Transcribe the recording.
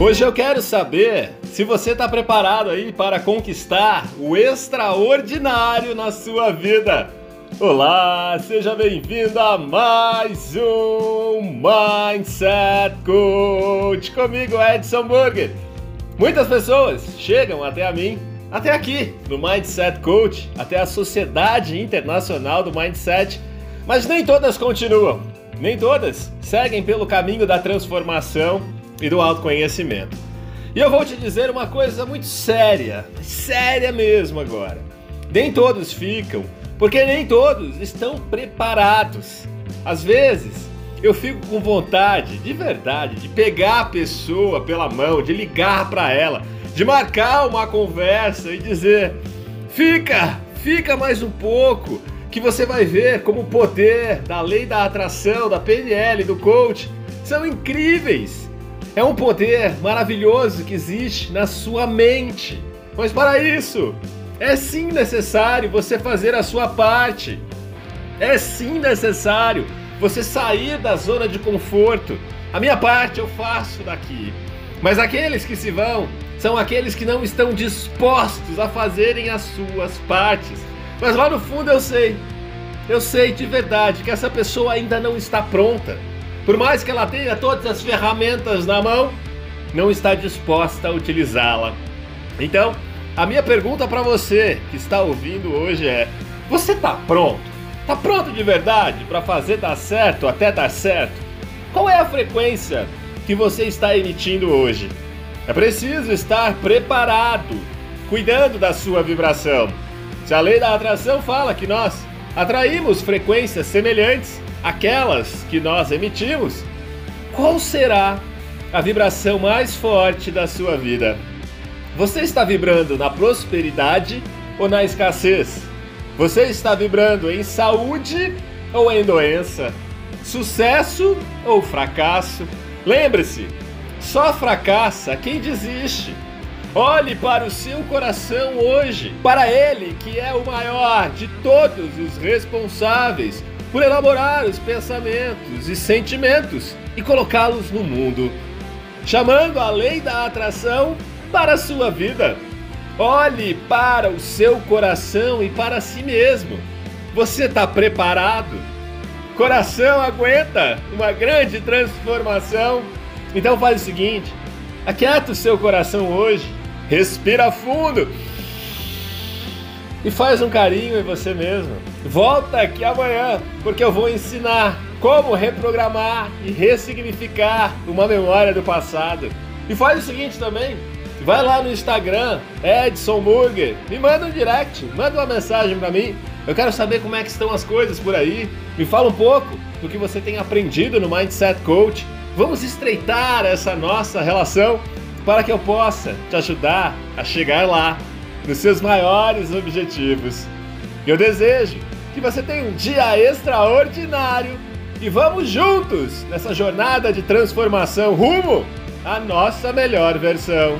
Hoje eu quero saber se você está preparado aí para conquistar o extraordinário na sua vida. Olá, seja bem-vindo a mais um Mindset Coach comigo, Edson Burger. Muitas pessoas chegam até a mim, até aqui no Mindset Coach, até a Sociedade Internacional do Mindset, mas nem todas continuam, nem todas seguem pelo caminho da transformação e do autoconhecimento. E eu vou te dizer uma coisa muito séria, séria mesmo agora. Nem todos ficam, porque nem todos estão preparados. Às vezes, eu fico com vontade, de verdade, de pegar a pessoa pela mão, de ligar para ela, de marcar uma conversa e dizer: "Fica, fica mais um pouco, que você vai ver como o poder da lei da atração, da PNL, do coach são incríveis. É um poder maravilhoso que existe na sua mente. Mas para isso, é sim necessário você fazer a sua parte. É sim necessário você sair da zona de conforto. A minha parte eu faço daqui. Mas aqueles que se vão são aqueles que não estão dispostos a fazerem as suas partes. Mas lá no fundo eu sei, eu sei de verdade que essa pessoa ainda não está pronta. Por mais que ela tenha todas as ferramentas na mão, não está disposta a utilizá-la. Então, a minha pergunta para você que está ouvindo hoje é: você está pronto? Está pronto de verdade para fazer dar certo até dar certo? Qual é a frequência que você está emitindo hoje? É preciso estar preparado, cuidando da sua vibração. Se a lei da atração fala que nós atraímos frequências semelhantes, aquelas que nós emitimos, qual será a vibração mais forte da sua vida? Você está vibrando na prosperidade ou na escassez? Você está vibrando em saúde ou em doença? Sucesso ou fracasso? Lembre-se, só fracassa quem desiste. Olhe para o seu coração hoje, para ele que é o maior de todos os responsáveis por elaborar os pensamentos e sentimentos e colocá-los no mundo, chamando a lei da atração para a sua vida. Olhe para o seu coração e para si mesmo. Você está preparado? Coração aguenta uma grande transformação. Então faz o seguinte: aquieta o seu coração hoje, respira fundo e faz um carinho em você mesmo. Volta aqui amanhã, porque eu vou ensinar como reprogramar e ressignificar uma memória do passado. E faz o seguinte também, vai lá no Instagram, Edson Burger, me manda um direct, manda uma mensagem para mim. Eu quero saber como é que estão as coisas por aí. Me fala um pouco do que você tem aprendido no Mindset Coach. Vamos estreitar essa nossa relação para que eu possa te ajudar a chegar lá nos seus maiores objetivos. Eu desejo que você tenha um dia extraordinário e vamos juntos nessa jornada de transformação rumo à nossa melhor versão.